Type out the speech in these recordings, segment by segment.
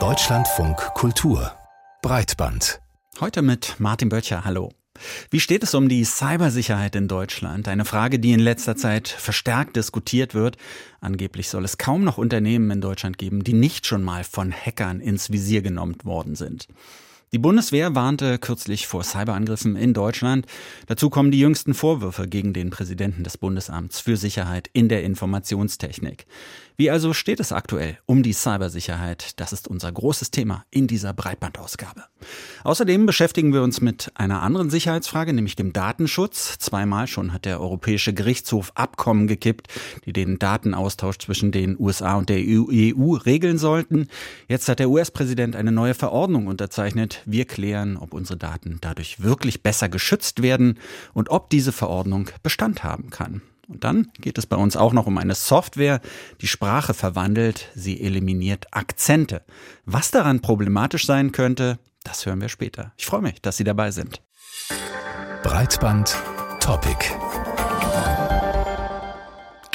Deutschlandfunk Kultur Breitband. Heute mit Martin Böttcher. Hallo. Wie steht es um die Cybersicherheit in Deutschland? Eine Frage, die in letzter Zeit verstärkt diskutiert wird. Angeblich soll es kaum noch Unternehmen in Deutschland geben, die nicht schon mal von Hackern ins Visier genommen worden sind. Die Bundeswehr warnte kürzlich vor Cyberangriffen in Deutschland. Dazu kommen die jüngsten Vorwürfe gegen den Präsidenten des Bundesamts für Sicherheit in der Informationstechnik. Wie also steht es aktuell um die Cybersicherheit? Das ist unser großes Thema in dieser Breitbandausgabe. Außerdem beschäftigen wir uns mit einer anderen Sicherheitsfrage, nämlich dem Datenschutz. Zweimal schon hat der Europäische Gerichtshof Abkommen gekippt, die den Datenaustausch zwischen den USA und der EU e regeln sollten. Jetzt hat der US-Präsident eine neue Verordnung unterzeichnet. Wir klären, ob unsere Daten dadurch wirklich besser geschützt werden und ob diese Verordnung Bestand haben kann. Und dann geht es bei uns auch noch um eine Software, die Sprache verwandelt, sie eliminiert Akzente. Was daran problematisch sein könnte, das hören wir später. Ich freue mich, dass Sie dabei sind. Breitband Topic.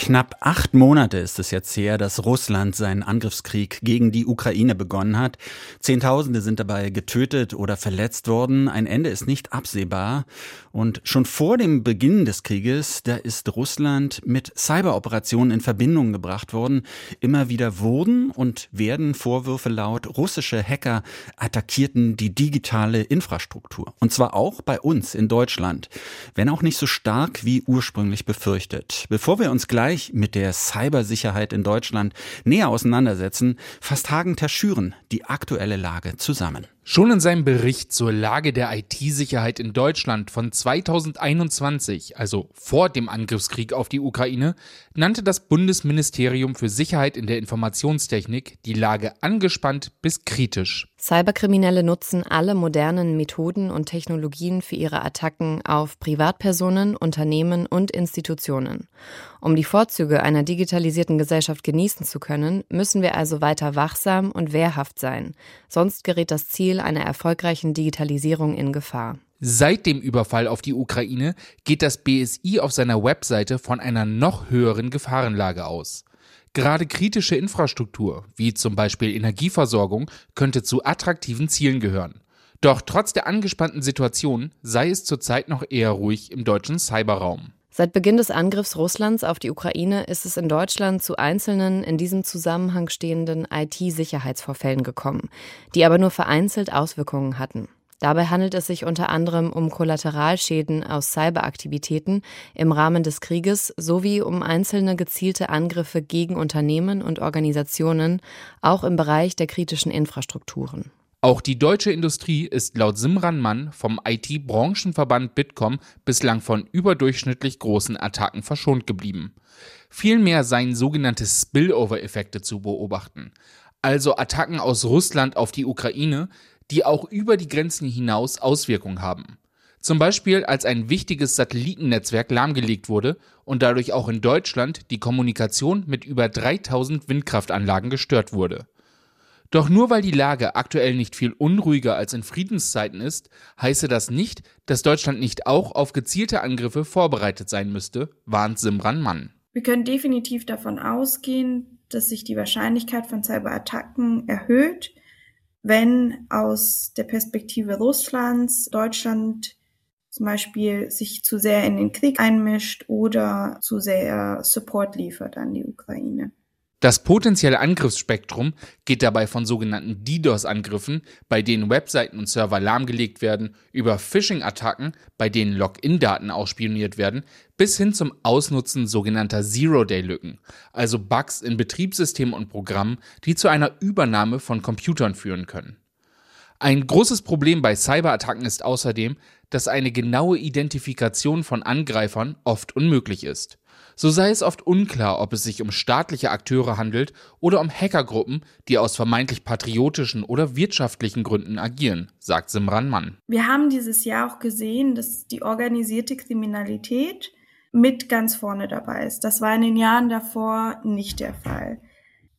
Knapp acht Monate ist es jetzt her, dass Russland seinen Angriffskrieg gegen die Ukraine begonnen hat. Zehntausende sind dabei getötet oder verletzt worden. Ein Ende ist nicht absehbar. Und schon vor dem Beginn des Krieges, da ist Russland mit Cyberoperationen in Verbindung gebracht worden. Immer wieder wurden und werden Vorwürfe laut, russische Hacker attackierten die digitale Infrastruktur. Und zwar auch bei uns in Deutschland. Wenn auch nicht so stark wie ursprünglich befürchtet. Bevor wir uns gleich gleich mit der Cybersicherheit in Deutschland näher auseinandersetzen, fasst Hagen Terschüren die aktuelle Lage zusammen. Schon in seinem Bericht zur Lage der IT-Sicherheit in Deutschland von 2021, also vor dem Angriffskrieg auf die Ukraine, nannte das Bundesministerium für Sicherheit in der Informationstechnik die Lage angespannt bis kritisch. Cyberkriminelle nutzen alle modernen Methoden und Technologien für ihre Attacken auf Privatpersonen, Unternehmen und Institutionen. Um die Vorzüge einer digitalisierten Gesellschaft genießen zu können, müssen wir also weiter wachsam und wehrhaft sein, sonst gerät das Ziel Ziel einer erfolgreichen Digitalisierung in Gefahr. Seit dem Überfall auf die Ukraine geht das BSI auf seiner Webseite von einer noch höheren Gefahrenlage aus. Gerade kritische Infrastruktur, wie zum Beispiel Energieversorgung, könnte zu attraktiven Zielen gehören. Doch trotz der angespannten Situation sei es zurzeit noch eher ruhig im deutschen Cyberraum. Seit Beginn des Angriffs Russlands auf die Ukraine ist es in Deutschland zu einzelnen in diesem Zusammenhang stehenden IT-Sicherheitsvorfällen gekommen, die aber nur vereinzelt Auswirkungen hatten. Dabei handelt es sich unter anderem um Kollateralschäden aus Cyberaktivitäten im Rahmen des Krieges sowie um einzelne gezielte Angriffe gegen Unternehmen und Organisationen, auch im Bereich der kritischen Infrastrukturen. Auch die deutsche Industrie ist laut Simran Mann vom IT-Branchenverband Bitkom bislang von überdurchschnittlich großen Attacken verschont geblieben. Vielmehr seien sogenannte Spillover-Effekte zu beobachten, also Attacken aus Russland auf die Ukraine, die auch über die Grenzen hinaus Auswirkungen haben. Zum Beispiel als ein wichtiges Satellitennetzwerk lahmgelegt wurde und dadurch auch in Deutschland die Kommunikation mit über 3000 Windkraftanlagen gestört wurde. Doch nur weil die Lage aktuell nicht viel unruhiger als in Friedenszeiten ist, heiße das nicht, dass Deutschland nicht auch auf gezielte Angriffe vorbereitet sein müsste, warnt Simran Mann. Wir können definitiv davon ausgehen, dass sich die Wahrscheinlichkeit von Cyberattacken erhöht, wenn aus der Perspektive Russlands Deutschland zum Beispiel sich zu sehr in den Krieg einmischt oder zu sehr Support liefert an die Ukraine. Das potenzielle Angriffsspektrum geht dabei von sogenannten DDoS-Angriffen, bei denen Webseiten und Server lahmgelegt werden, über Phishing-Attacken, bei denen Login-Daten ausspioniert werden, bis hin zum Ausnutzen sogenannter Zero-Day-Lücken, also Bugs in Betriebssystemen und Programmen, die zu einer Übernahme von Computern führen können. Ein großes Problem bei Cyberattacken ist außerdem, dass eine genaue Identifikation von Angreifern oft unmöglich ist. So sei es oft unklar, ob es sich um staatliche Akteure handelt oder um Hackergruppen, die aus vermeintlich patriotischen oder wirtschaftlichen Gründen agieren, sagt Simran Mann. Wir haben dieses Jahr auch gesehen, dass die organisierte Kriminalität mit ganz vorne dabei ist. Das war in den Jahren davor nicht der Fall.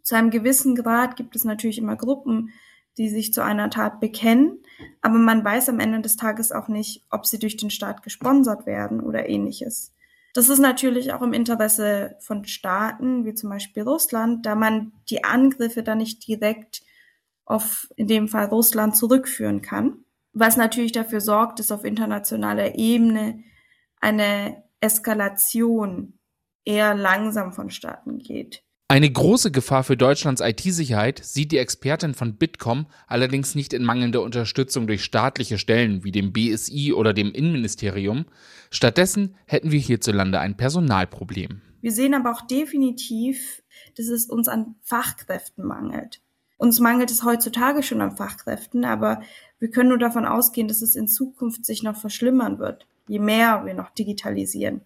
Zu einem gewissen Grad gibt es natürlich immer Gruppen, die sich zu einer Tat bekennen, aber man weiß am Ende des Tages auch nicht, ob sie durch den Staat gesponsert werden oder ähnliches. Das ist natürlich auch im Interesse von Staaten, wie zum Beispiel Russland, da man die Angriffe dann nicht direkt auf, in dem Fall Russland, zurückführen kann. Was natürlich dafür sorgt, dass auf internationaler Ebene eine Eskalation eher langsam vonstatten geht. Eine große Gefahr für Deutschlands IT-Sicherheit sieht die Expertin von Bitkom allerdings nicht in mangelnder Unterstützung durch staatliche Stellen wie dem BSI oder dem Innenministerium. Stattdessen hätten wir hierzulande ein Personalproblem. Wir sehen aber auch definitiv, dass es uns an Fachkräften mangelt. Uns mangelt es heutzutage schon an Fachkräften, aber wir können nur davon ausgehen, dass es in Zukunft sich noch verschlimmern wird, je mehr wir noch digitalisieren.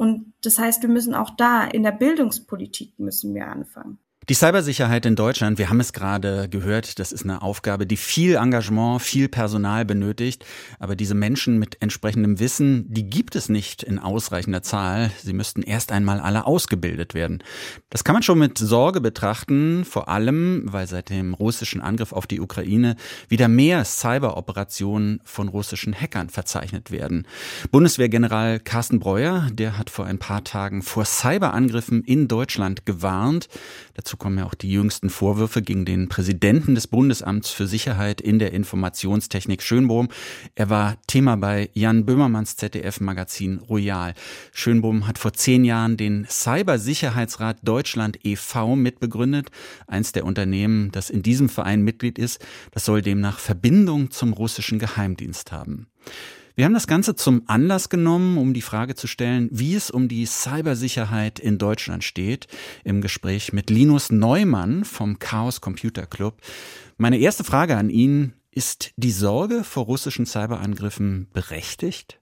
Und das heißt, wir müssen auch da in der Bildungspolitik müssen wir anfangen. Die Cybersicherheit in Deutschland, wir haben es gerade gehört, das ist eine Aufgabe, die viel Engagement, viel Personal benötigt. Aber diese Menschen mit entsprechendem Wissen, die gibt es nicht in ausreichender Zahl. Sie müssten erst einmal alle ausgebildet werden. Das kann man schon mit Sorge betrachten, vor allem, weil seit dem russischen Angriff auf die Ukraine wieder mehr Cyberoperationen von russischen Hackern verzeichnet werden. Bundeswehrgeneral Carsten Breuer, der hat vor ein paar Tagen vor Cyberangriffen in Deutschland gewarnt. Dazu kommen ja auch die jüngsten Vorwürfe gegen den Präsidenten des Bundesamts für Sicherheit in der Informationstechnik Schönbohm. Er war Thema bei Jan Böhmermanns ZDF-Magazin Royal. Schönbohm hat vor zehn Jahren den Cybersicherheitsrat Deutschland e.V. mitbegründet. Eins der Unternehmen, das in diesem Verein Mitglied ist, das soll demnach Verbindung zum russischen Geheimdienst haben. Wir haben das Ganze zum Anlass genommen, um die Frage zu stellen, wie es um die Cybersicherheit in Deutschland steht, im Gespräch mit Linus Neumann vom Chaos Computer Club. Meine erste Frage an ihn, ist die Sorge vor russischen Cyberangriffen berechtigt?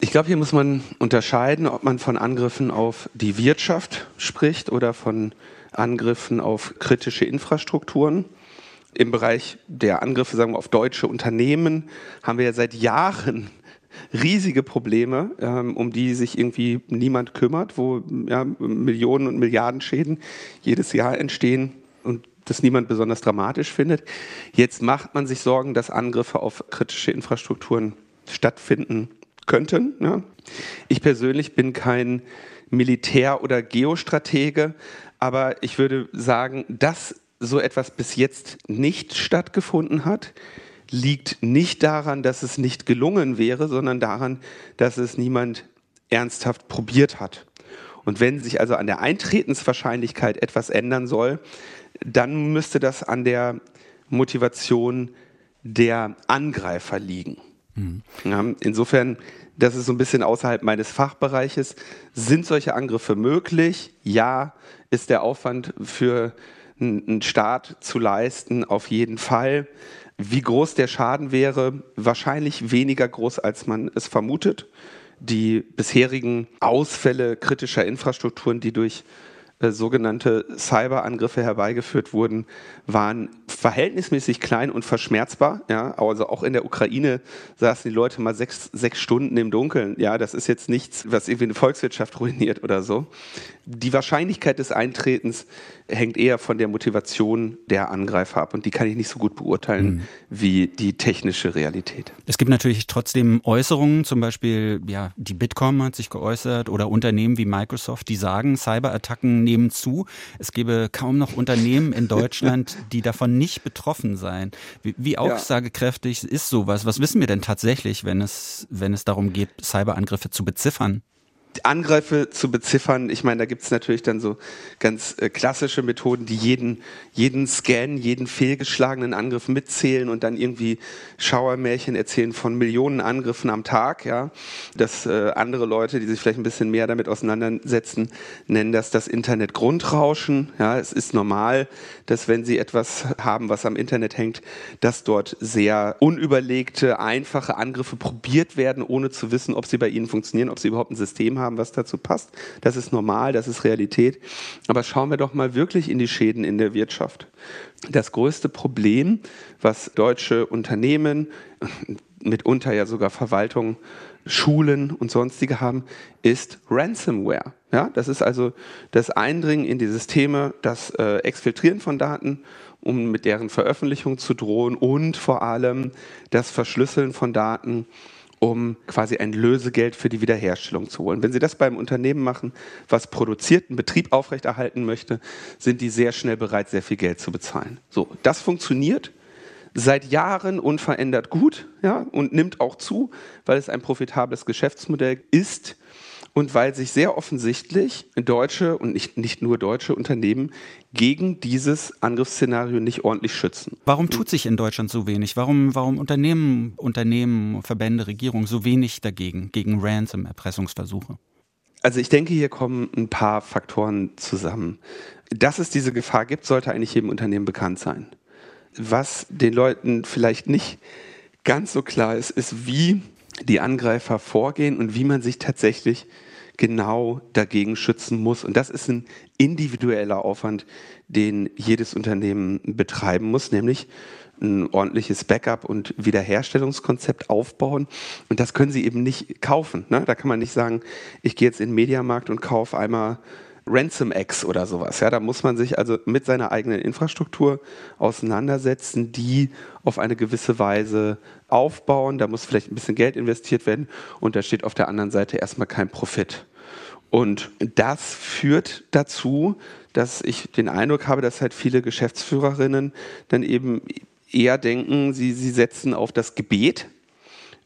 Ich glaube, hier muss man unterscheiden, ob man von Angriffen auf die Wirtschaft spricht oder von Angriffen auf kritische Infrastrukturen. Im Bereich der Angriffe sagen wir, auf deutsche Unternehmen haben wir ja seit Jahren riesige Probleme, ähm, um die sich irgendwie niemand kümmert, wo ja, Millionen und Milliarden Schäden jedes Jahr entstehen und das niemand besonders dramatisch findet. Jetzt macht man sich Sorgen, dass Angriffe auf kritische Infrastrukturen stattfinden könnten. Ja. Ich persönlich bin kein Militär- oder Geostratege, aber ich würde sagen, dass so etwas bis jetzt nicht stattgefunden hat, liegt nicht daran, dass es nicht gelungen wäre, sondern daran, dass es niemand ernsthaft probiert hat. Und wenn sich also an der Eintretenswahrscheinlichkeit etwas ändern soll, dann müsste das an der Motivation der Angreifer liegen. Mhm. Ja, insofern, das ist so ein bisschen außerhalb meines Fachbereiches. Sind solche Angriffe möglich? Ja. Ist der Aufwand für einen Staat zu leisten? Auf jeden Fall. Wie groß der Schaden wäre, wahrscheinlich weniger groß, als man es vermutet. Die bisherigen Ausfälle kritischer Infrastrukturen, die durch äh, sogenannte Cyberangriffe herbeigeführt wurden, waren verhältnismäßig klein und verschmerzbar. Ja, also auch in der Ukraine saßen die Leute mal sechs, sechs Stunden im Dunkeln. Ja, das ist jetzt nichts, was irgendwie eine Volkswirtschaft ruiniert oder so. Die Wahrscheinlichkeit des Eintretens hängt eher von der Motivation der Angreifer ab und die kann ich nicht so gut beurteilen mhm. wie die technische Realität. Es gibt natürlich trotzdem Äußerungen, zum Beispiel, ja, die Bitkom hat sich geäußert oder Unternehmen wie Microsoft, die sagen, Cyberattacken nehmen zu. Es gäbe kaum noch Unternehmen in Deutschland, die davon nicht betroffen seien. Wie, wie aussagekräftig ist sowas? Was wissen wir denn tatsächlich, wenn es, wenn es darum geht, Cyberangriffe zu beziffern? Angreife zu beziffern, ich meine, da gibt es natürlich dann so ganz äh, klassische Methoden, die jeden, jeden Scan, jeden fehlgeschlagenen Angriff mitzählen und dann irgendwie Schauermärchen erzählen von Millionen Angriffen am Tag. Ja, dass äh, andere Leute, die sich vielleicht ein bisschen mehr damit auseinandersetzen, nennen das das Internet Grundrauschen. Ja, es ist normal, dass wenn sie etwas haben, was am Internet hängt, dass dort sehr unüberlegte, einfache Angriffe probiert werden, ohne zu wissen, ob sie bei ihnen funktionieren, ob sie überhaupt ein System haben haben, was dazu passt. Das ist normal, das ist Realität. Aber schauen wir doch mal wirklich in die Schäden in der Wirtschaft. Das größte Problem, was deutsche Unternehmen, mitunter ja sogar Verwaltungen, Schulen und sonstige haben, ist Ransomware. Ja, das ist also das Eindringen in die Systeme, das äh, Exfiltrieren von Daten, um mit deren Veröffentlichung zu drohen und vor allem das Verschlüsseln von Daten um quasi ein Lösegeld für die Wiederherstellung zu holen. Wenn Sie das beim Unternehmen machen, was produziert, einen Betrieb aufrechterhalten möchte, sind die sehr schnell bereit, sehr viel Geld zu bezahlen. So, das funktioniert seit Jahren unverändert gut ja, und nimmt auch zu, weil es ein profitables Geschäftsmodell ist und weil sich sehr offensichtlich deutsche und nicht, nicht nur deutsche Unternehmen gegen dieses Angriffsszenario nicht ordentlich schützen. Warum tut sich in Deutschland so wenig? Warum, warum Unternehmen, Unternehmen, Verbände, Regierungen so wenig dagegen, gegen Ransom-Erpressungsversuche? Also ich denke, hier kommen ein paar Faktoren zusammen. Dass es diese Gefahr gibt, sollte eigentlich jedem Unternehmen bekannt sein. Was den Leuten vielleicht nicht ganz so klar ist, ist, wie die Angreifer vorgehen und wie man sich tatsächlich genau dagegen schützen muss. Und das ist ein individueller Aufwand, den jedes Unternehmen betreiben muss, nämlich ein ordentliches Backup und Wiederherstellungskonzept aufbauen. Und das können Sie eben nicht kaufen. Ne? Da kann man nicht sagen, ich gehe jetzt in den Mediamarkt und kaufe einmal RansomX oder sowas. Ja, da muss man sich also mit seiner eigenen Infrastruktur auseinandersetzen, die auf eine gewisse Weise aufbauen. Da muss vielleicht ein bisschen Geld investiert werden und da steht auf der anderen Seite erstmal kein Profit. Und das führt dazu, dass ich den Eindruck habe, dass halt viele Geschäftsführerinnen dann eben eher denken, sie, sie setzen auf das Gebet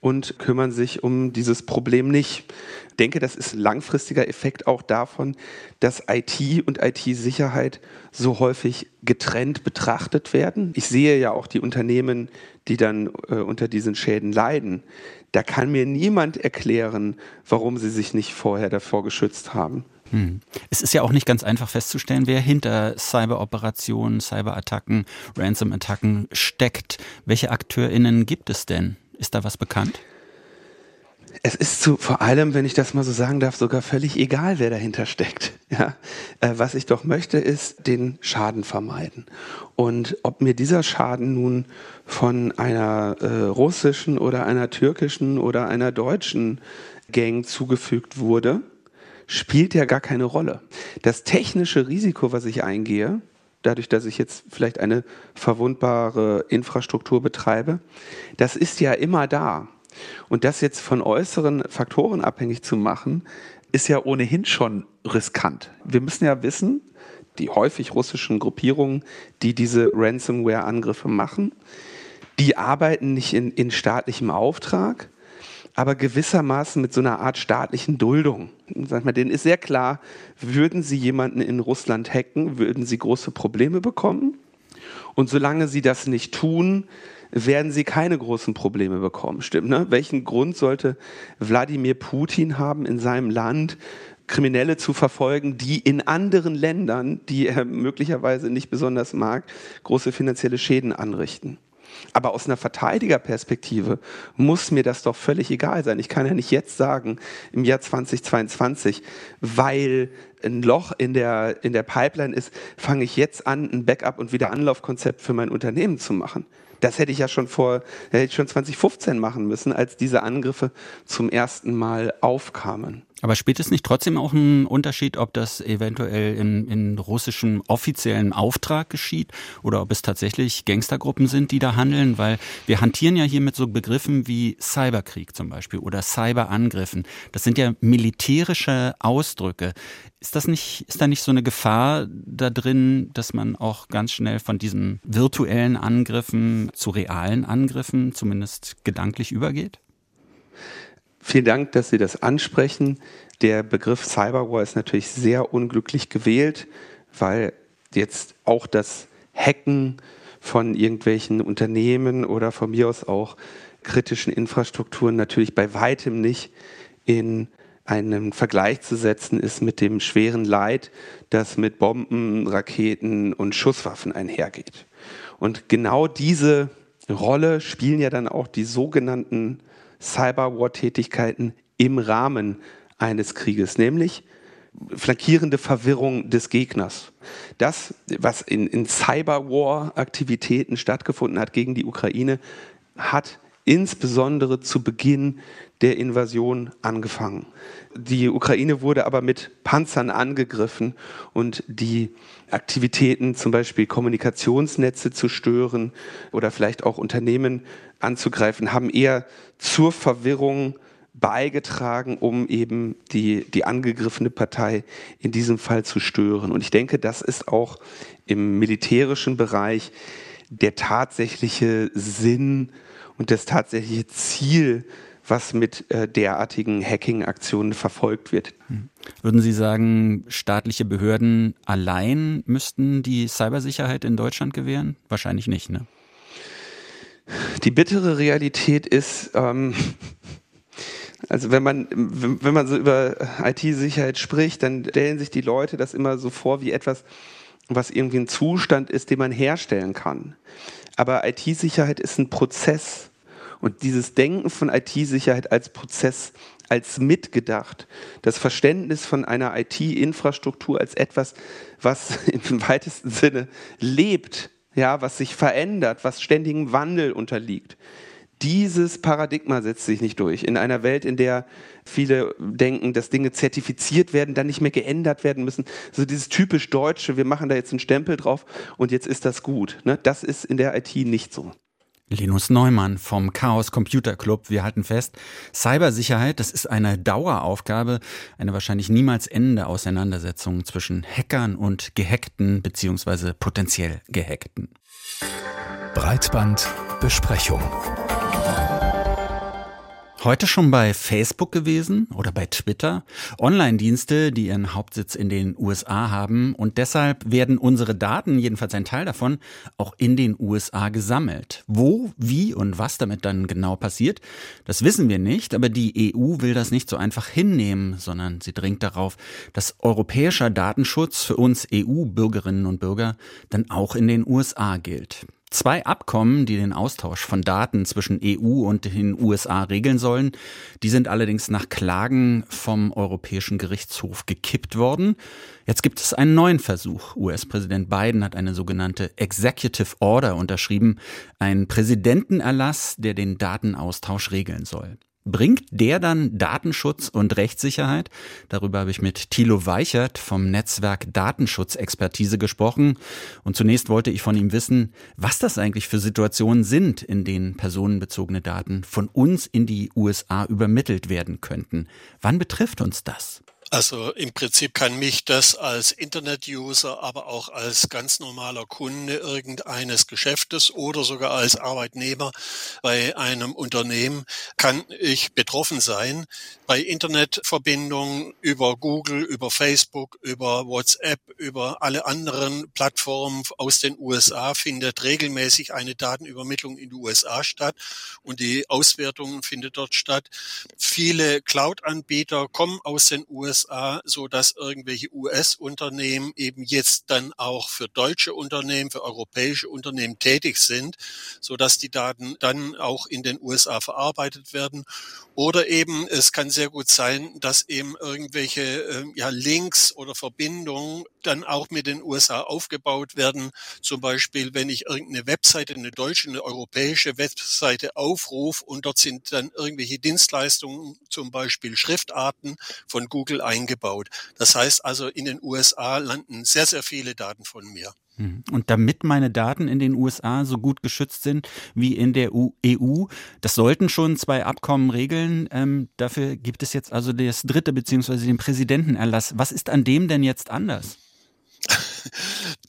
und kümmern sich um dieses Problem nicht. Ich denke, das ist langfristiger Effekt auch davon, dass IT und IT-Sicherheit so häufig getrennt betrachtet werden. Ich sehe ja auch die Unternehmen, die dann äh, unter diesen Schäden leiden. Da kann mir niemand erklären, warum sie sich nicht vorher davor geschützt haben. Hm. Es ist ja auch nicht ganz einfach festzustellen, wer hinter Cyberoperationen, Cyberattacken, Ransom-Attacken steckt. Welche AkteurInnen gibt es denn? Ist da was bekannt? Es ist zu, vor allem, wenn ich das mal so sagen darf, sogar völlig egal, wer dahinter steckt. Ja, äh, was ich doch möchte, ist den Schaden vermeiden. Und ob mir dieser Schaden nun von einer äh, russischen oder einer türkischen oder einer deutschen Gang zugefügt wurde, spielt ja gar keine Rolle. Das technische Risiko, was ich eingehe, dadurch, dass ich jetzt vielleicht eine verwundbare Infrastruktur betreibe, das ist ja immer da. Und das jetzt von äußeren Faktoren abhängig zu machen, ist ja ohnehin schon riskant. Wir müssen ja wissen, die häufig russischen Gruppierungen, die diese Ransomware-Angriffe machen, die arbeiten nicht in, in staatlichem Auftrag, aber gewissermaßen mit so einer Art staatlichen Duldung. Sag mal, denen ist sehr klar, würden sie jemanden in Russland hacken, würden sie große Probleme bekommen. Und solange sie das nicht tun, werden sie keine großen Probleme bekommen. Stimmt, ne? Welchen Grund sollte Wladimir Putin haben, in seinem Land Kriminelle zu verfolgen, die in anderen Ländern, die er möglicherweise nicht besonders mag, große finanzielle Schäden anrichten? Aber aus einer Verteidigerperspektive muss mir das doch völlig egal sein. Ich kann ja nicht jetzt sagen, im Jahr 2022, weil ein Loch in der, in der Pipeline ist, fange ich jetzt an, ein Backup- und Wiederanlaufkonzept für mein Unternehmen zu machen. Das hätte ich ja schon vor, hätte ich schon 2015 machen müssen, als diese Angriffe zum ersten Mal aufkamen. Aber spielt es nicht trotzdem auch einen Unterschied, ob das eventuell in, in russischem offiziellen Auftrag geschieht oder ob es tatsächlich Gangstergruppen sind, die da handeln? Weil wir hantieren ja hier mit so Begriffen wie Cyberkrieg zum Beispiel oder Cyberangriffen. Das sind ja militärische Ausdrücke. Ist das nicht, ist da nicht so eine Gefahr da drin, dass man auch ganz schnell von diesen virtuellen Angriffen zu realen Angriffen zumindest gedanklich übergeht? Vielen Dank, dass Sie das ansprechen. Der Begriff Cyberwar ist natürlich sehr unglücklich gewählt, weil jetzt auch das Hacken von irgendwelchen Unternehmen oder von mir aus auch kritischen Infrastrukturen natürlich bei weitem nicht in einen Vergleich zu setzen ist mit dem schweren Leid, das mit Bomben, Raketen und Schusswaffen einhergeht. Und genau diese Rolle spielen ja dann auch die sogenannten Cyberwar-Tätigkeiten im Rahmen eines Krieges, nämlich flankierende Verwirrung des Gegners. Das, was in, in Cyberwar-Aktivitäten stattgefunden hat gegen die Ukraine, hat insbesondere zu Beginn der Invasion angefangen. Die Ukraine wurde aber mit Panzern angegriffen und die Aktivitäten, zum Beispiel Kommunikationsnetze zu stören oder vielleicht auch Unternehmen anzugreifen, haben eher zur Verwirrung beigetragen, um eben die, die angegriffene Partei in diesem Fall zu stören. Und ich denke, das ist auch im militärischen Bereich der tatsächliche Sinn und das tatsächliche Ziel, was mit äh, derartigen Hacking-Aktionen verfolgt wird. Hm. Würden Sie sagen, staatliche Behörden allein müssten die Cybersicherheit in Deutschland gewähren? Wahrscheinlich nicht, ne? Die bittere Realität ist, ähm, also wenn man, wenn man so über IT-Sicherheit spricht, dann stellen sich die Leute das immer so vor wie etwas, was irgendwie ein Zustand ist, den man herstellen kann. Aber IT-Sicherheit ist ein Prozess. Und dieses Denken von IT-Sicherheit als Prozess, als mitgedacht, das Verständnis von einer IT-Infrastruktur als etwas, was im weitesten Sinne lebt, ja, was sich verändert, was ständigem Wandel unterliegt. Dieses Paradigma setzt sich nicht durch. In einer Welt, in der viele denken, dass Dinge zertifiziert werden, dann nicht mehr geändert werden müssen. So dieses typisch Deutsche, wir machen da jetzt einen Stempel drauf und jetzt ist das gut. Ne? Das ist in der IT nicht so. Linus Neumann vom Chaos Computer Club. Wir halten fest, Cybersicherheit, das ist eine Daueraufgabe, eine wahrscheinlich niemals endende Auseinandersetzung zwischen Hackern und Gehackten bzw. potenziell Gehackten. Breitbandbesprechung. Heute schon bei Facebook gewesen oder bei Twitter. Online-Dienste, die ihren Hauptsitz in den USA haben und deshalb werden unsere Daten, jedenfalls ein Teil davon, auch in den USA gesammelt. Wo, wie und was damit dann genau passiert, das wissen wir nicht, aber die EU will das nicht so einfach hinnehmen, sondern sie dringt darauf, dass europäischer Datenschutz für uns EU-Bürgerinnen und Bürger dann auch in den USA gilt. Zwei Abkommen, die den Austausch von Daten zwischen EU und den USA regeln sollen, die sind allerdings nach Klagen vom Europäischen Gerichtshof gekippt worden. Jetzt gibt es einen neuen Versuch. US-Präsident Biden hat eine sogenannte Executive Order unterschrieben, einen Präsidentenerlass, der den Datenaustausch regeln soll. Bringt der dann Datenschutz und Rechtssicherheit? Darüber habe ich mit Thilo Weichert vom Netzwerk Datenschutzexpertise gesprochen. Und zunächst wollte ich von ihm wissen, was das eigentlich für Situationen sind, in denen personenbezogene Daten von uns in die USA übermittelt werden könnten. Wann betrifft uns das? Also im Prinzip kann mich das als Internet-User, aber auch als ganz normaler Kunde irgendeines Geschäftes oder sogar als Arbeitnehmer bei einem Unternehmen kann ich betroffen sein. Bei Internetverbindungen über Google, über Facebook, über WhatsApp, über alle anderen Plattformen aus den USA findet regelmäßig eine Datenübermittlung in die USA statt und die Auswertung findet dort statt. Viele Cloud-Anbieter kommen aus den USA USA, so dass irgendwelche US-Unternehmen eben jetzt dann auch für deutsche Unternehmen, für europäische Unternehmen tätig sind, so dass die Daten dann auch in den USA verarbeitet werden. Oder eben, es kann sehr gut sein, dass eben irgendwelche äh, ja, Links oder Verbindungen dann auch mit den USA aufgebaut werden. Zum Beispiel, wenn ich irgendeine Webseite, eine deutsche, eine europäische Webseite aufrufe und dort sind dann irgendwelche Dienstleistungen, zum Beispiel Schriftarten von Google eingebaut. Das heißt also, in den USA landen sehr, sehr viele Daten von mir. Mhm. Und damit meine Daten in den USA so gut geschützt sind wie in der EU, e das sollten schon zwei Abkommen regeln. Ähm, dafür gibt es jetzt also das dritte beziehungsweise den Präsidentenerlass. Was ist an dem denn jetzt anders?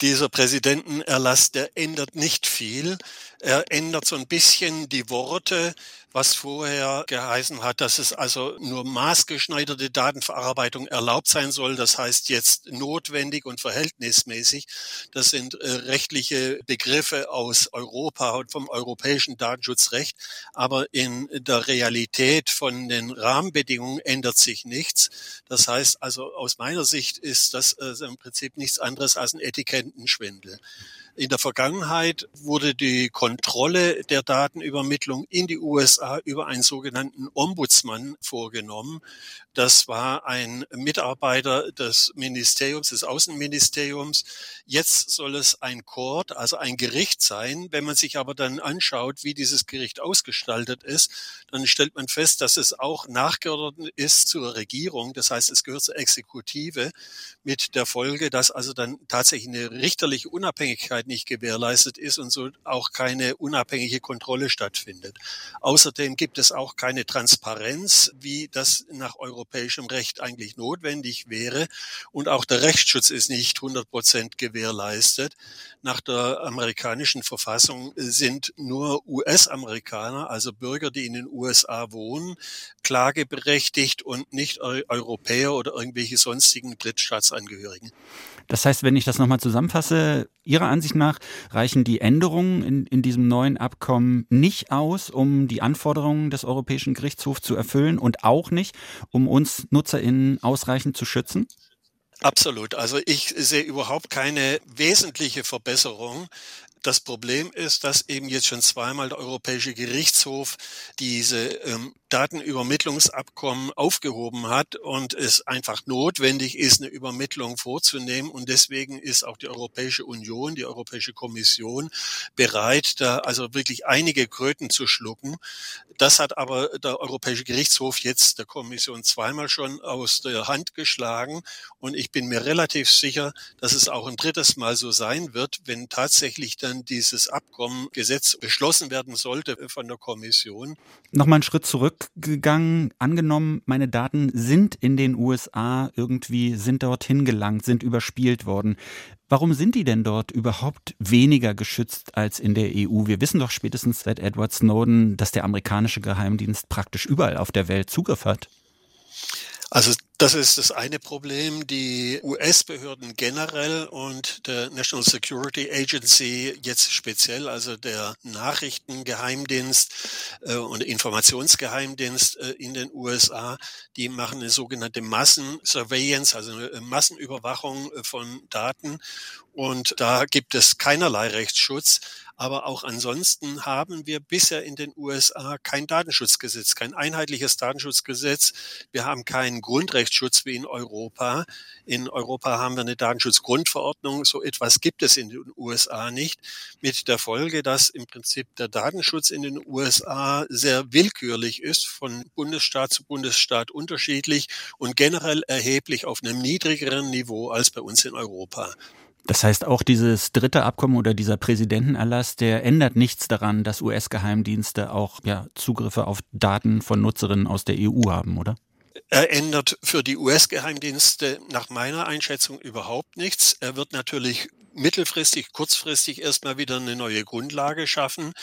Dieser Präsidentenerlass, der ändert nicht viel. Er ändert so ein bisschen die Worte, was vorher geheißen hat, dass es also nur maßgeschneiderte Datenverarbeitung erlaubt sein soll. Das heißt jetzt notwendig und verhältnismäßig. Das sind äh, rechtliche Begriffe aus Europa und vom europäischen Datenschutzrecht. Aber in der Realität von den Rahmenbedingungen ändert sich nichts. Das heißt also aus meiner Sicht ist das äh, im Prinzip nichts anderes als ein Etikettenschwindel. In der Vergangenheit wurde die Kontrolle der Datenübermittlung in die USA über einen sogenannten Ombudsmann vorgenommen. Das war ein Mitarbeiter des Ministeriums, des Außenministeriums. Jetzt soll es ein Court, also ein Gericht sein. Wenn man sich aber dann anschaut, wie dieses Gericht ausgestaltet ist, dann stellt man fest, dass es auch nachgeordnet ist zur Regierung. Das heißt, es gehört zur Exekutive mit der Folge, dass also dann tatsächlich eine richterliche Unabhängigkeit nicht gewährleistet ist und so auch keine unabhängige Kontrolle stattfindet. Außerdem gibt es auch keine Transparenz, wie das nach europäischem Recht eigentlich notwendig wäre. Und auch der Rechtsschutz ist nicht 100 Prozent gewährleistet. Nach der amerikanischen Verfassung sind nur US-Amerikaner, also Bürger, die in den USA wohnen, klageberechtigt und nicht Europäer oder irgendwelche sonstigen Drittstaatsangehörigen. Das heißt, wenn ich das nochmal zusammenfasse, Ihrer Ansicht nach reichen die Änderungen in, in diesem neuen Abkommen nicht aus, um die Anforderungen des Europäischen Gerichtshofs zu erfüllen und auch nicht, um uns NutzerInnen ausreichend zu schützen? Absolut. Also ich sehe überhaupt keine wesentliche Verbesserung. Das Problem ist, dass eben jetzt schon zweimal der Europäische Gerichtshof diese ähm, Datenübermittlungsabkommen aufgehoben hat und es einfach notwendig ist, eine Übermittlung vorzunehmen. Und deswegen ist auch die Europäische Union, die Europäische Kommission bereit, da also wirklich einige Kröten zu schlucken. Das hat aber der Europäische Gerichtshof jetzt der Kommission zweimal schon aus der Hand geschlagen. Und ich bin mir relativ sicher, dass es auch ein drittes Mal so sein wird, wenn tatsächlich dann dieses Abkommen Gesetz beschlossen werden sollte von der Kommission. Nochmal einen Schritt zurück zurückgegangen. Angenommen, meine Daten sind in den USA irgendwie, sind dorthin gelangt, sind überspielt worden. Warum sind die denn dort überhaupt weniger geschützt als in der EU? Wir wissen doch spätestens seit Edward Snowden, dass der amerikanische Geheimdienst praktisch überall auf der Welt Zugriff hat. Also das ist das eine Problem. Die US-Behörden generell und der National Security Agency jetzt speziell, also der Nachrichtengeheimdienst äh, und Informationsgeheimdienst äh, in den USA, die machen eine sogenannte Massensurveillance, also eine Massenüberwachung äh, von Daten. Und da gibt es keinerlei Rechtsschutz. Aber auch ansonsten haben wir bisher in den USA kein Datenschutzgesetz, kein einheitliches Datenschutzgesetz. Wir haben keinen Grundrechtsschutz wie in Europa. In Europa haben wir eine Datenschutzgrundverordnung. So etwas gibt es in den USA nicht. Mit der Folge, dass im Prinzip der Datenschutz in den USA sehr willkürlich ist, von Bundesstaat zu Bundesstaat unterschiedlich und generell erheblich auf einem niedrigeren Niveau als bei uns in Europa. Das heißt, auch dieses dritte Abkommen oder dieser Präsidentenerlass, der ändert nichts daran, dass US-Geheimdienste auch ja, Zugriffe auf Daten von Nutzerinnen aus der EU haben, oder? Er ändert für die US-Geheimdienste nach meiner Einschätzung überhaupt nichts. Er wird natürlich mittelfristig, kurzfristig erstmal wieder eine neue Grundlage schaffen.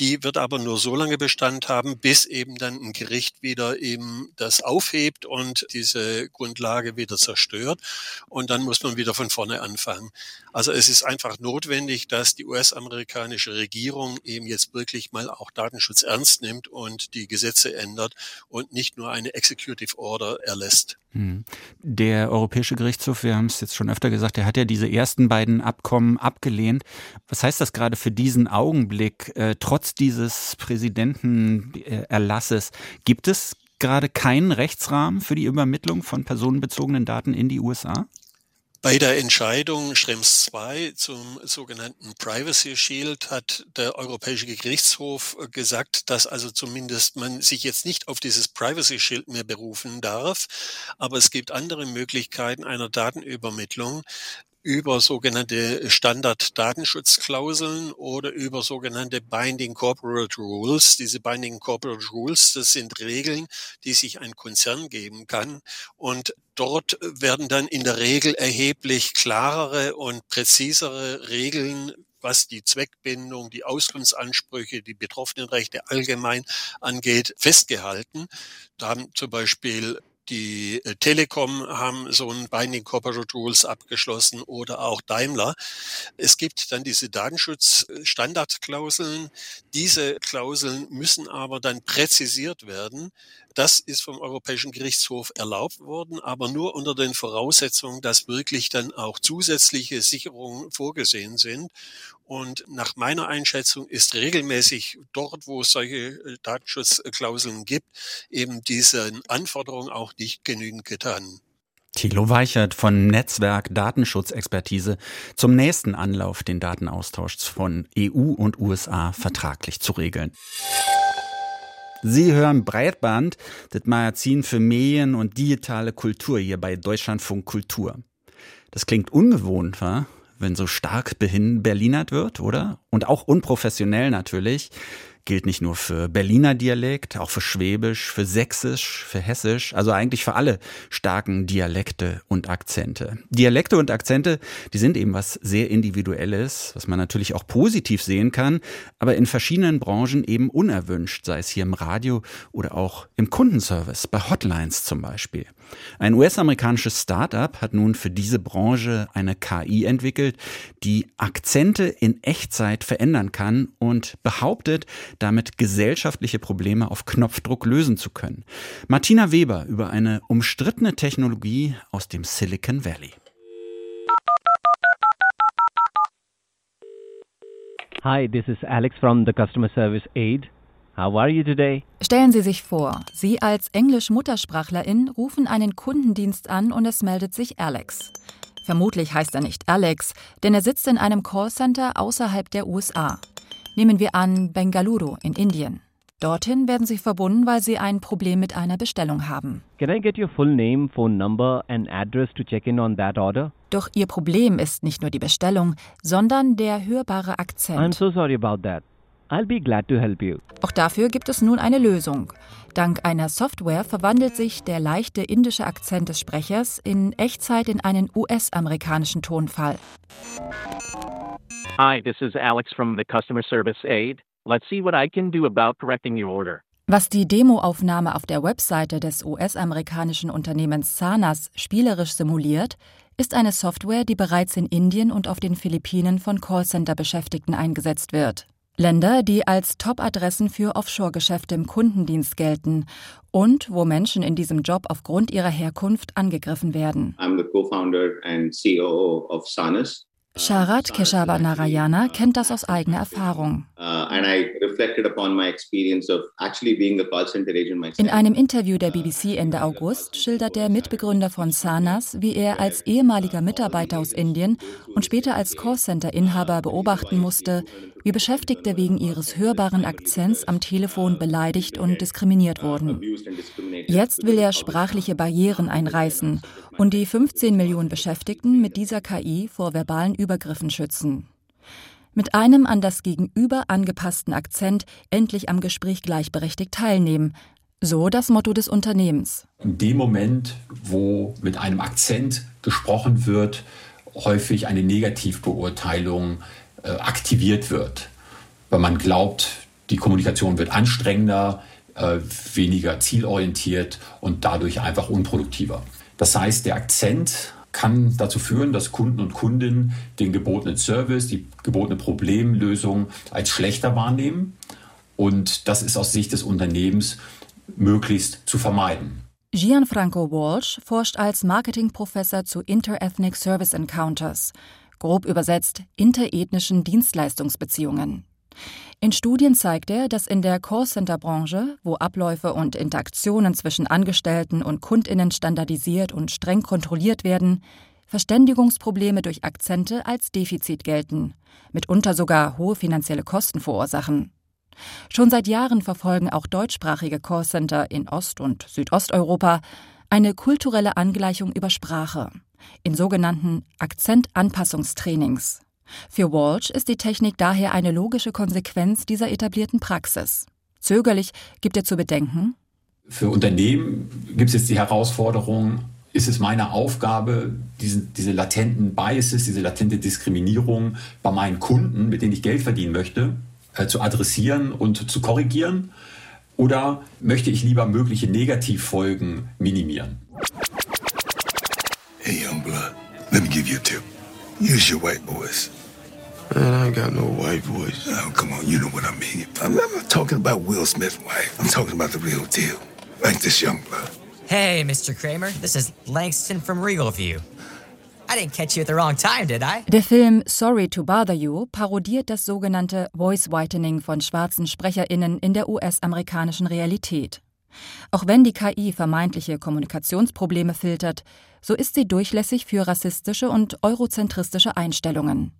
Die wird aber nur so lange Bestand haben, bis eben dann ein Gericht wieder eben das aufhebt und diese Grundlage wieder zerstört. Und dann muss man wieder von vorne anfangen. Also es ist einfach notwendig, dass die US-amerikanische Regierung eben jetzt wirklich mal auch Datenschutz ernst nimmt und die Gesetze ändert und nicht nur eine Executive Order erlässt. Hm. Der Europäische Gerichtshof, wir haben es jetzt schon öfter gesagt, der hat ja diese ersten beiden Abkommen abgelehnt. Was heißt das gerade für diesen Augenblick? Äh, trotz dieses Präsidentenerlasses gibt es gerade keinen Rechtsrahmen für die Übermittlung von personenbezogenen Daten in die USA? Bei der Entscheidung Schrems II zum sogenannten Privacy Shield hat der Europäische Gerichtshof gesagt, dass also zumindest man sich jetzt nicht auf dieses Privacy Shield mehr berufen darf. Aber es gibt andere Möglichkeiten einer Datenübermittlung über sogenannte Standard-Datenschutzklauseln oder über sogenannte Binding Corporate Rules. Diese Binding Corporate Rules, das sind Regeln, die sich ein Konzern geben kann. Und dort werden dann in der Regel erheblich klarere und präzisere Regeln was die Zweckbindung, die Auskunftsansprüche, die Betroffenenrechte allgemein angeht, festgehalten. Da haben zum Beispiel die äh, Telekom haben so ein Binding Corporate Rules abgeschlossen oder auch Daimler. Es gibt dann diese Datenschutzstandardklauseln. Diese Klauseln müssen aber dann präzisiert werden. Das ist vom Europäischen Gerichtshof erlaubt worden, aber nur unter den Voraussetzungen, dass wirklich dann auch zusätzliche Sicherungen vorgesehen sind. Und nach meiner Einschätzung ist regelmäßig dort, wo es solche äh, Datenschutzklauseln gibt, eben diesen Anforderungen auch nicht genügend getan. Thilo Weichert von Netzwerk Datenschutzexpertise zum nächsten Anlauf, den Datenaustausch von EU und USA vertraglich zu regeln. Sie hören Breitband, das Magazin für Medien und digitale Kultur hier bei Deutschlandfunk Kultur. Das klingt ungewohnt, wa? wenn so stark Berlinert wird, oder? Und auch unprofessionell natürlich gilt nicht nur für Berliner Dialekt, auch für Schwäbisch, für Sächsisch, für Hessisch, also eigentlich für alle starken Dialekte und Akzente. Dialekte und Akzente, die sind eben was sehr Individuelles, was man natürlich auch positiv sehen kann, aber in verschiedenen Branchen eben unerwünscht, sei es hier im Radio oder auch im Kundenservice, bei Hotlines zum Beispiel. Ein US-amerikanisches Startup hat nun für diese Branche eine KI entwickelt, die Akzente in Echtzeit verändern kann und behauptet, damit gesellschaftliche Probleme auf Knopfdruck lösen zu können. Martina Weber über eine umstrittene Technologie aus dem Silicon Valley. Hi, this is Alex from the Customer Service Aid. How are you today? Stellen Sie sich vor, Sie als Englisch-Muttersprachlerin rufen einen Kundendienst an und es meldet sich Alex. Vermutlich heißt er nicht Alex, denn er sitzt in einem Callcenter außerhalb der USA. Nehmen wir an Bengaluru in Indien. Dorthin werden Sie verbunden, weil Sie ein Problem mit einer Bestellung haben. Can I get your full name, phone number and address to check in on that order? Doch Ihr Problem ist nicht nur die Bestellung, sondern der hörbare Akzent. I'm so sorry about that. I'll be glad to help you. Auch dafür gibt es nun eine Lösung. Dank einer Software verwandelt sich der leichte indische Akzent des Sprechers in Echtzeit in einen US-amerikanischen Tonfall. Hi, this is Alex from the Customer Service Aid. Let's see what I can do about correcting your order. Was die Demoaufnahme auf der Webseite des US-amerikanischen Unternehmens Sanas spielerisch simuliert, ist eine Software, die bereits in Indien und auf den Philippinen von Callcenter-Beschäftigten eingesetzt wird. Länder, die als Top-Adressen für Offshore-Geschäfte im Kundendienst gelten und wo Menschen in diesem Job aufgrund ihrer Herkunft angegriffen werden. I'm the co-founder and COO of Sanas. Sharat Keshava Narayana kennt das aus eigener Erfahrung. Uh, In einem Interview der BBC Ende August schildert der Mitbegründer von Sanas, wie er als ehemaliger Mitarbeiter aus Indien und später als Callcenter-Inhaber beobachten musste, wie Beschäftigte wegen ihres hörbaren Akzents am Telefon beleidigt und diskriminiert wurden. Jetzt will er sprachliche Barrieren einreißen und die 15 Millionen Beschäftigten mit dieser KI vor verbalen Übergriffen schützen. Mit einem an das Gegenüber angepassten Akzent endlich am Gespräch gleichberechtigt teilnehmen. So das Motto des Unternehmens. In dem Moment, wo mit einem Akzent gesprochen wird, häufig eine Negativbeurteilung äh, aktiviert wird, weil man glaubt, die Kommunikation wird anstrengender, äh, weniger zielorientiert und dadurch einfach unproduktiver. Das heißt, der Akzent kann dazu führen, dass Kunden und Kundinnen den gebotenen Service, die gebotene Problemlösung als schlechter wahrnehmen. Und das ist aus Sicht des Unternehmens möglichst zu vermeiden. Gianfranco Walsh forscht als Marketingprofessor zu Interethnic Service Encounters, grob übersetzt interethnischen Dienstleistungsbeziehungen. In Studien zeigt er, dass in der Callcenter-Branche, wo Abläufe und Interaktionen zwischen Angestellten und Kundinnen standardisiert und streng kontrolliert werden, Verständigungsprobleme durch Akzente als Defizit gelten, mitunter sogar hohe finanzielle Kosten verursachen. Schon seit Jahren verfolgen auch deutschsprachige Callcenter in Ost- und Südosteuropa eine kulturelle Angleichung über Sprache in sogenannten Akzentanpassungstrainings. Für Walsh ist die Technik daher eine logische Konsequenz dieser etablierten Praxis. Zögerlich gibt er zu bedenken, für Unternehmen gibt es jetzt die Herausforderung, ist es meine Aufgabe, diese, diese latenten Biases, diese latente Diskriminierung bei meinen Kunden, mit denen ich Geld verdienen möchte, äh, zu adressieren und zu korrigieren? Oder möchte ich lieber mögliche Negativfolgen minimieren? Hey, young blood, let me give you a tip. Use your white voice. Man, I ain't got no white voice. Oh, come on, you know what I mean. I'm, I'm not talking about Will Smith's wife. I'm talking about the real deal. Like this young blood. Hey, Mr. Kramer, this is Langston from Regal View. I didn't catch you at the wrong time, did I? Der Film Sorry to Bother You parodiert das sogenannte Voice Whitening von schwarzen SprecherInnen in der US-amerikanischen Realität. Auch wenn die KI vermeintliche Kommunikationsprobleme filtert, so ist sie durchlässig für rassistische und eurozentristische Einstellungen.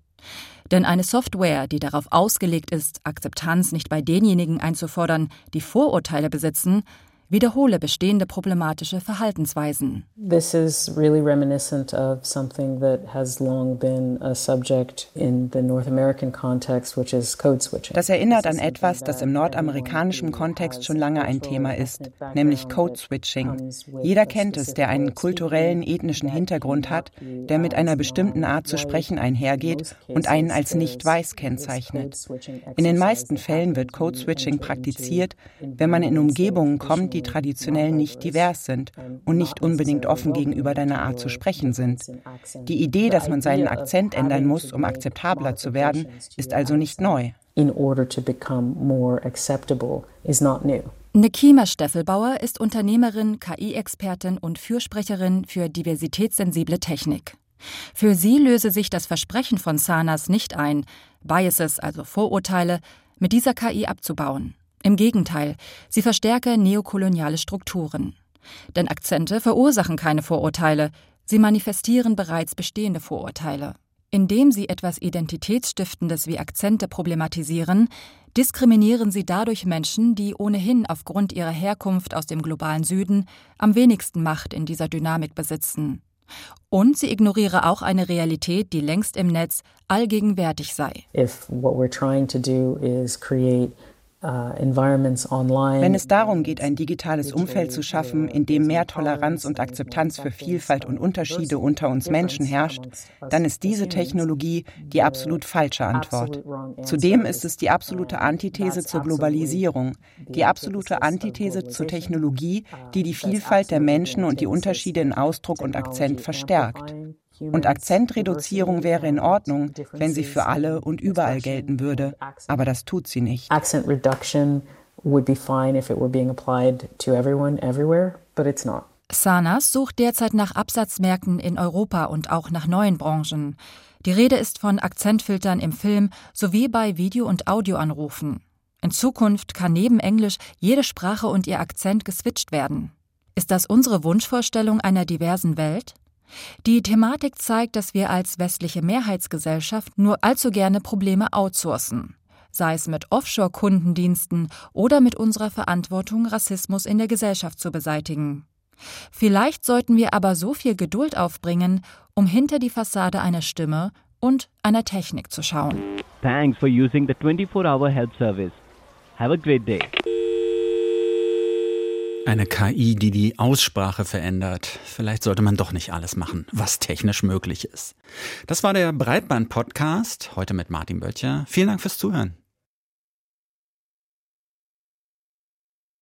Denn eine Software, die darauf ausgelegt ist, Akzeptanz nicht bei denjenigen einzufordern, die Vorurteile besitzen, wiederhole bestehende problematische Verhaltensweisen. This is really reminiscent of something that has long been a subject in the North American context, which is code switching. Das erinnert an etwas, das im nordamerikanischen Kontext schon lange ein Thema ist, nämlich Code Switching. Jeder kennt es, der einen kulturellen, ethnischen Hintergrund hat, der mit einer bestimmten Art zu sprechen einhergeht und einen als nicht weiß kennzeichnet. In den meisten Fällen wird Code Switching praktiziert, wenn man in Umgebungen kommt, die traditionell nicht divers sind und nicht unbedingt offen gegenüber deiner Art zu sprechen sind. Die Idee, dass man seinen Akzent ändern muss, um akzeptabler zu werden, ist also nicht neu. In order to become more acceptable is not new. Nekima Steffelbauer ist Unternehmerin, KI-Expertin und Fürsprecherin für diversitätssensible Technik. Für sie löse sich das Versprechen von Sanas nicht ein, Biases, also Vorurteile, mit dieser KI abzubauen. Im Gegenteil, sie verstärke neokoloniale Strukturen. Denn Akzente verursachen keine Vorurteile, sie manifestieren bereits bestehende Vorurteile. Indem sie etwas Identitätsstiftendes wie Akzente problematisieren, diskriminieren sie dadurch Menschen, die ohnehin aufgrund ihrer Herkunft aus dem globalen Süden am wenigsten Macht in dieser Dynamik besitzen. Und sie ignoriere auch eine Realität, die längst im Netz allgegenwärtig sei. If what we're trying to do is create Wenn es darum geht, ein digitales Umfeld zu schaffen, in dem mehr Toleranz und Akzeptanz für Vielfalt und Unterschiede unter uns Menschen herrscht, dann ist diese Technologie die absolut falsche Antwort. Zudem ist es die absolute Antithese zur Globalisierung, die absolute Antithese zur Technologie, die die Vielfalt der Menschen und die Unterschiede in Ausdruck und Akzent verstärkt. Und Akzentreduzierung wäre in Ordnung, wenn sie für alle und überall gelten würde, aber das tut sie nicht. Accent reduction would be fine if it were being applied to everyone everywhere, but it's not. Sanas sucht derzeit nach Absatzmärkten in Europa und auch nach neuen Branchen. Die Rede ist von Akzentfiltern im Film sowie bei Video- und Audioanrufen. In Zukunft kann neben Englisch jede Sprache und ihr Akzent geswitcht werden. Ist das unsere Wunschvorstellung einer diversen Welt? Die Thematik zeigt, dass wir als westliche Mehrheitsgesellschaft nur allzu gerne Probleme outsourcen, sei es mit Offshore-Kundendiensten oder mit unserer Verantwortung, Rassismus in der Gesellschaft zu beseitigen. Vielleicht sollten wir aber so viel Geduld aufbringen, um hinter die Fassade einer Stimme und einer Technik zu schauen. Thanks for using the 24-hour help service. Have a great day. Eine KI, die die Aussprache verändert. Vielleicht sollte man doch nicht alles machen, was technisch möglich ist. Das war der Breitband-Podcast, heute mit Martin Böttcher. Vielen Dank fürs Zuhören.